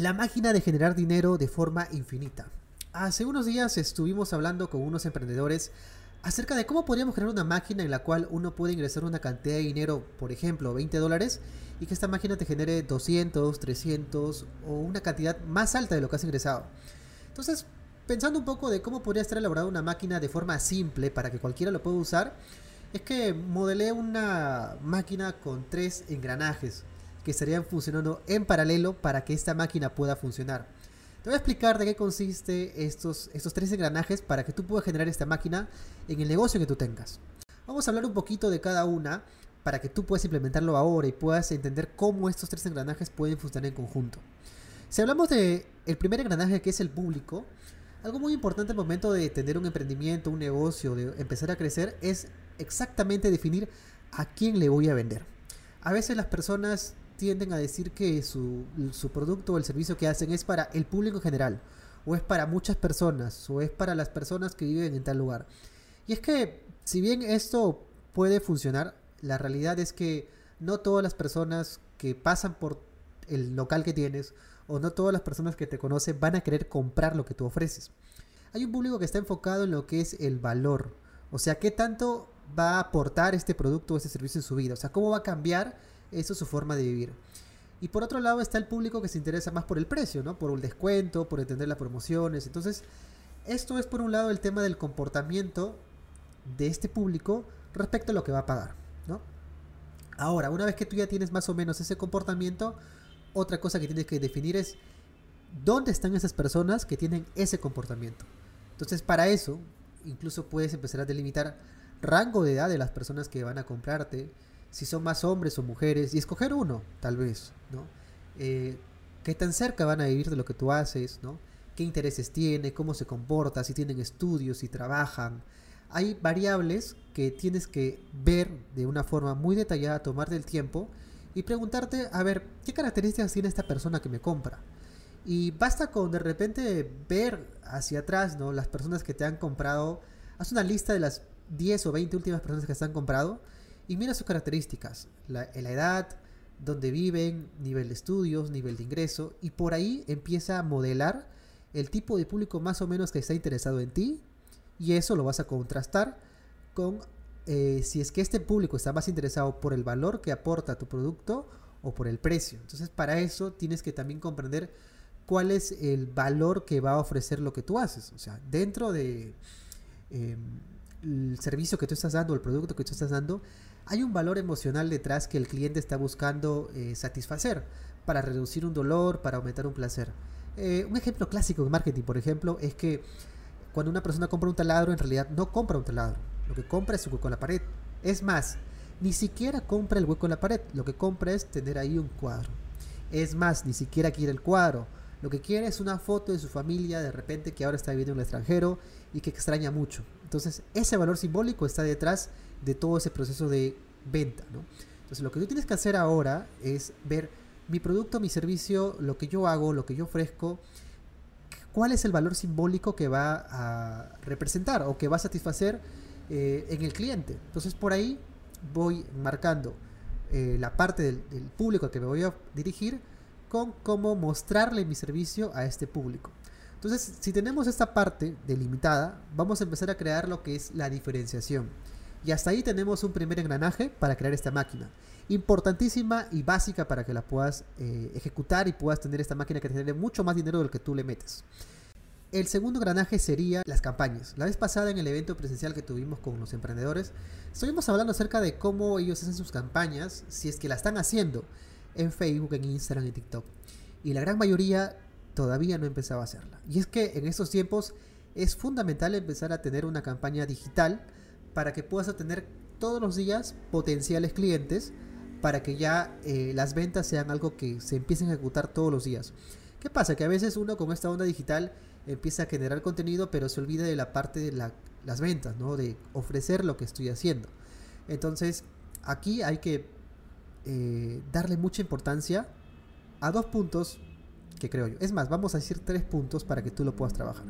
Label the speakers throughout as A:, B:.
A: La máquina de generar dinero de forma infinita. Hace unos días estuvimos hablando con unos emprendedores acerca de cómo podríamos crear una máquina en la cual uno puede ingresar una cantidad de dinero, por ejemplo, 20 dólares, y que esta máquina te genere 200, 300 o una cantidad más alta de lo que has ingresado. Entonces, pensando un poco de cómo podría estar elaborada una máquina de forma simple para que cualquiera lo pueda usar, es que modelé una máquina con tres engranajes que estarían funcionando en paralelo para que esta máquina pueda funcionar. Te voy a explicar de qué consiste estos, estos tres engranajes para que tú puedas generar esta máquina en el negocio que tú tengas. Vamos a hablar un poquito de cada una para que tú puedas implementarlo ahora y puedas entender cómo estos tres engranajes pueden funcionar en conjunto. Si hablamos de el primer engranaje que es el público, algo muy importante al momento de tener un emprendimiento, un negocio, de empezar a crecer, es exactamente definir a quién le voy a vender. A veces las personas tienden a decir que su, producto o el servicio que hacen es para el público en general, o es para muchas personas, o es para las personas que viven en tal lugar. Y es que, si bien esto puede funcionar, la realidad es que no todas las personas que pasan por el local que tienes, o no todas las personas que te conocen van a querer comprar lo que tú ofreces. Hay un público que está enfocado en lo que es el valor, o sea, qué tanto va a aportar este producto o este servicio en su vida, o sea, cómo va a cambiar eso es su forma de vivir. Y por otro lado está el público que se interesa más por el precio, ¿no? Por el descuento, por entender las promociones. Entonces, esto es por un lado el tema del comportamiento de este público respecto a lo que va a pagar, ¿no? Ahora, una vez que tú ya tienes más o menos ese comportamiento, otra cosa que tienes que definir es dónde están esas personas que tienen ese comportamiento. Entonces, para eso, incluso puedes empezar a delimitar rango de edad de las personas que van a comprarte, si son más hombres o mujeres, y escoger uno, tal vez, ¿no? Eh, ¿Qué tan cerca van a vivir de lo que tú haces, ¿no? ¿Qué intereses tiene? ¿Cómo se comporta? Si tienen estudios, si trabajan. Hay variables que tienes que ver de una forma muy detallada, tomar del tiempo y preguntarte, a ver, ¿qué características tiene esta persona que me compra? Y basta con de repente ver hacia atrás, ¿no? Las personas que te han comprado. Haz una lista de las 10 o 20 últimas personas que te han comprado y mira sus características, la, la edad, dónde viven, nivel de estudios, nivel de ingreso, y por ahí empieza a modelar el tipo de público más o menos que está interesado en ti, y eso lo vas a contrastar con eh, si es que este público está más interesado por el valor que aporta tu producto o por el precio. Entonces para eso tienes que también comprender cuál es el valor que va a ofrecer lo que tú haces. O sea, dentro de... Em, el servicio que tú estás dando, el producto que tú estás dando, hay un valor emocional detrás que el cliente está buscando eh, satisfacer para reducir un dolor, para aumentar un placer. Eh, un ejemplo clásico de marketing, por ejemplo, es que cuando una persona compra un taladro, en realidad no compra un taladro. Lo que compra es un hueco en la pared. Es más, ni siquiera compra el hueco en la pared. Lo que compra es tener ahí un cuadro. Es más, ni siquiera quiere el cuadro. Lo que quiere es una foto de su familia de repente que ahora está viviendo en el extranjero y que extraña mucho. Entonces, ese valor simbólico está detrás de todo ese proceso de venta, ¿no? Entonces, lo que tú tienes que hacer ahora es ver mi producto, mi servicio, lo que yo hago, lo que yo ofrezco, cuál es el valor simbólico que va a representar o que va a satisfacer eh, en el cliente. Entonces, por ahí voy marcando eh, la parte del, del público al que me voy a dirigir con cómo mostrarle mi servicio a este público. Entonces, si tenemos esta parte delimitada, vamos a empezar a crear lo que es la diferenciación. Y hasta ahí tenemos un primer engranaje para crear esta máquina. Importantísima y básica para que la puedas eh, ejecutar y puedas tener esta máquina que te genere mucho más dinero del que tú le metes. El segundo engranaje sería las campañas. La vez pasada en el evento presencial que tuvimos con los emprendedores, estuvimos hablando acerca de cómo ellos hacen sus campañas, si es que la están haciendo en Facebook, en Instagram, en TikTok. Y la gran mayoría todavía no empezaba a hacerla. Y es que en estos tiempos es fundamental empezar a tener una campaña digital para que puedas obtener todos los días potenciales clientes para que ya eh, las ventas sean algo que se empiecen a ejecutar todos los días. ¿Qué pasa? Que a veces uno con esta onda digital empieza a generar contenido pero se olvida de la parte de las ventas, ¿no? De ofrecer lo que estoy haciendo. Entonces aquí hay que eh, darle mucha importancia a dos puntos que creo yo. Es más, vamos a decir tres puntos para que tú lo puedas trabajar.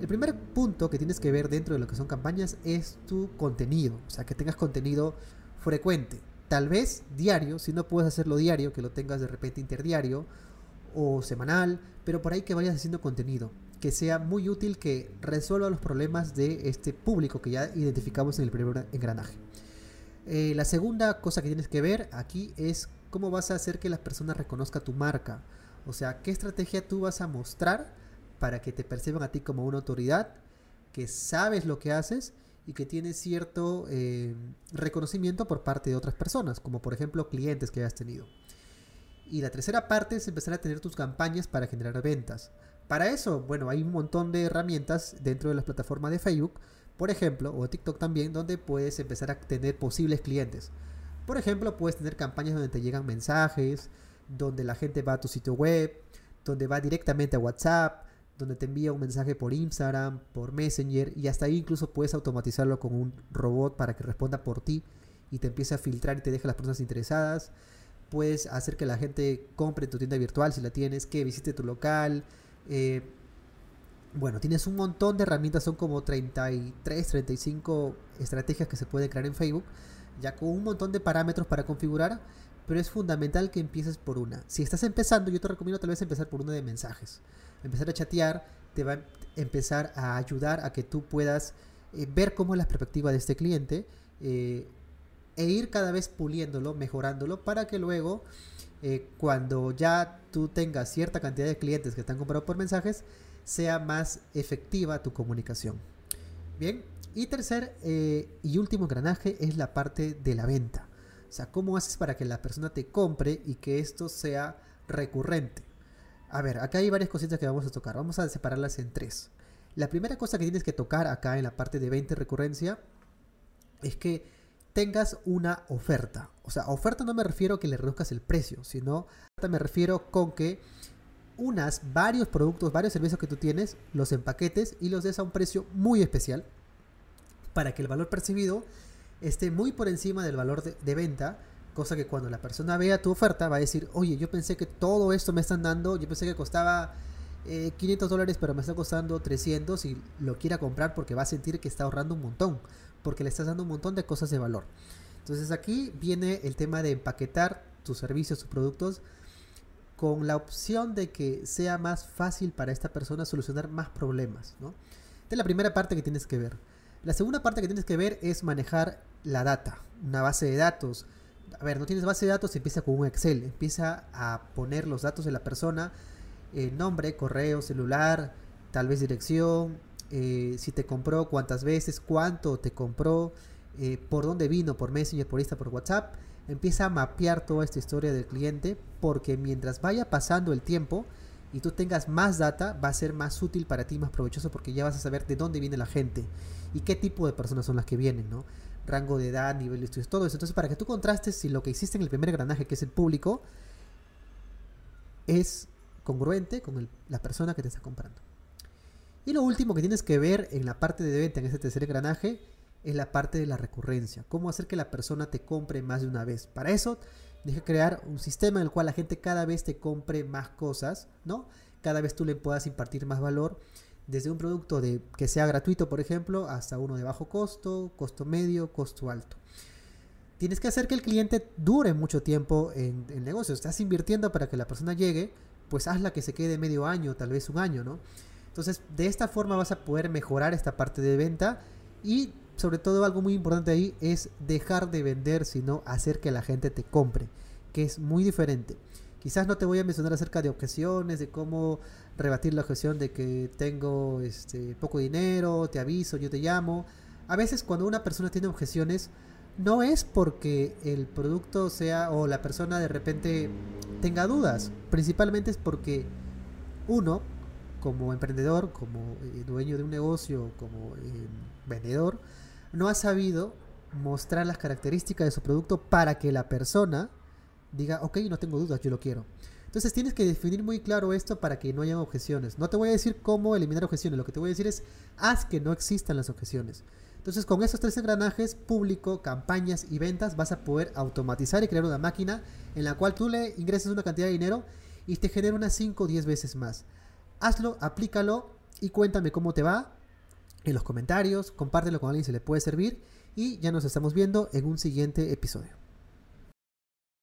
A: El primer punto que tienes que ver dentro de lo que son campañas es tu contenido, o sea, que tengas contenido frecuente, tal vez diario, si no puedes hacerlo diario, que lo tengas de repente interdiario, o semanal, pero por ahí que vayas haciendo contenido que sea muy útil, que resuelva los problemas de este público que ya identificamos en el primer engranaje. Eh, la segunda cosa que tienes que ver aquí es cómo vas a hacer que las personas reconozcan tu marca. O sea, qué estrategia tú vas a mostrar para que te perciban a ti como una autoridad, que sabes lo que haces y que tienes cierto eh, reconocimiento por parte de otras personas, como por ejemplo clientes que hayas tenido. Y la tercera parte es empezar a tener tus campañas para generar ventas. Para eso, bueno, hay un montón de herramientas dentro de las plataformas de Facebook, por ejemplo, o TikTok también, donde puedes empezar a tener posibles clientes. Por ejemplo, puedes tener campañas donde te llegan mensajes, donde la gente va a tu sitio web, donde va directamente a WhatsApp, donde te envía un mensaje por Instagram, por Messenger, y hasta ahí incluso puedes automatizarlo con un robot para que responda por ti y te empiece a filtrar y te deje las personas interesadas. Puedes hacer que la gente compre tu tienda virtual si la tienes, que visite tu local, eh, bueno, tienes un montón de herramientas, son como 33, 35 estrategias que se pueden crear en Facebook, ya con un montón de parámetros para configurar, pero es fundamental que empieces por una. Si estás empezando, yo te recomiendo tal vez empezar por una de mensajes. Empezar a chatear te va a empezar a ayudar a que tú puedas eh, ver cómo es la perspectiva de este cliente eh, e ir cada vez puliéndolo, mejorándolo, para que luego eh, cuando ya tú tengas cierta cantidad de clientes que están comprados por mensajes, sea más efectiva tu comunicación. Bien, y tercer eh, y último engranaje es la parte de la venta. O sea, ¿cómo haces para que la persona te compre y que esto sea recurrente? A ver, acá hay varias cositas que vamos a tocar. Vamos a separarlas en tres. La primera cosa que tienes que tocar acá en la parte de venta y recurrencia es que tengas una oferta. O sea, oferta no me refiero a que le reduzcas el precio, sino me refiero con que unas varios productos, varios servicios que tú tienes, los empaquetes y los des a un precio muy especial para que el valor percibido esté muy por encima del valor de, venta, cosa que cuando la persona vea tu oferta va a decir, oye, yo pensé que todo esto me están dando, yo pensé que costaba 500 eh, dólares, pero me está costando 300 y lo quiera comprar porque va a sentir que está ahorrando un montón porque le estás dando un montón de cosas de valor. Entonces aquí viene el tema de empaquetar tus servicios, tus productos, con la opción de que sea más fácil para esta persona solucionar más problemas. Esta es la primera parte que tienes que ver. La segunda parte que tienes que ver es manejar la data, una base de datos. A ver, no tienes base de datos, empieza con un Excel, empieza a poner los datos de la persona, eh, nombre, correo, celular, tal vez dirección, eh, si te compró, cuántas veces, cuánto te compró, eh, por dónde vino, por Messenger, por Insta, por WhatsApp. Empieza a mapear toda esta historia del cliente porque mientras vaya pasando el tiempo y tú tengas más data, va a ser más útil para ti, más provechoso porque ya vas a saber de dónde viene la gente y qué tipo de personas son las que vienen, ¿no? Rango de edad, nivel de estudios, todo eso. Entonces, para que tú contrastes si lo que existe en el primer granaje, que es el público, es congruente con la persona que te está comprando. Y lo último que tienes que ver en la parte de venta, en este tercer engranaje, es la parte de la recurrencia. Cómo hacer que la persona te compre más de una vez. Para eso, que crear un sistema en el cual la gente cada vez te compre más cosas, ¿no? Cada vez tú le puedas impartir más valor. Desde un producto de, que sea gratuito, por ejemplo, hasta uno de bajo costo, costo medio, costo alto. Tienes que hacer que el cliente dure mucho tiempo en el negocio. Estás invirtiendo para que la persona llegue, pues hazla que se quede medio año, tal vez un año, ¿no? Entonces, de esta forma vas a poder mejorar esta parte de venta y sobre todo algo muy importante ahí es dejar de vender, sino hacer que la gente te compre, que es muy diferente. Quizás no te voy a mencionar acerca de objeciones, de cómo rebatir la objeción de que tengo este, poco dinero, te aviso, yo te llamo. A veces cuando una persona tiene objeciones, no es porque el producto sea o la persona de repente tenga dudas, principalmente es porque uno como emprendedor, como eh, dueño de un negocio, como eh, vendedor, no ha sabido mostrar las características de su producto para que la persona diga, ok, no tengo dudas, yo lo quiero. Entonces tienes que definir muy claro esto para que no haya objeciones. No te voy a decir cómo eliminar objeciones, lo que te voy a decir es haz que no existan las objeciones. Entonces con estos tres engranajes, público, campañas y ventas, vas a poder automatizar y crear una máquina en la cual tú le ingresas una cantidad de dinero y te genera unas 5 o 10 veces más hazlo, aplícalo y cuéntame cómo te va en los comentarios, compártelo con alguien si le puede servir y ya nos estamos viendo en un siguiente episodio.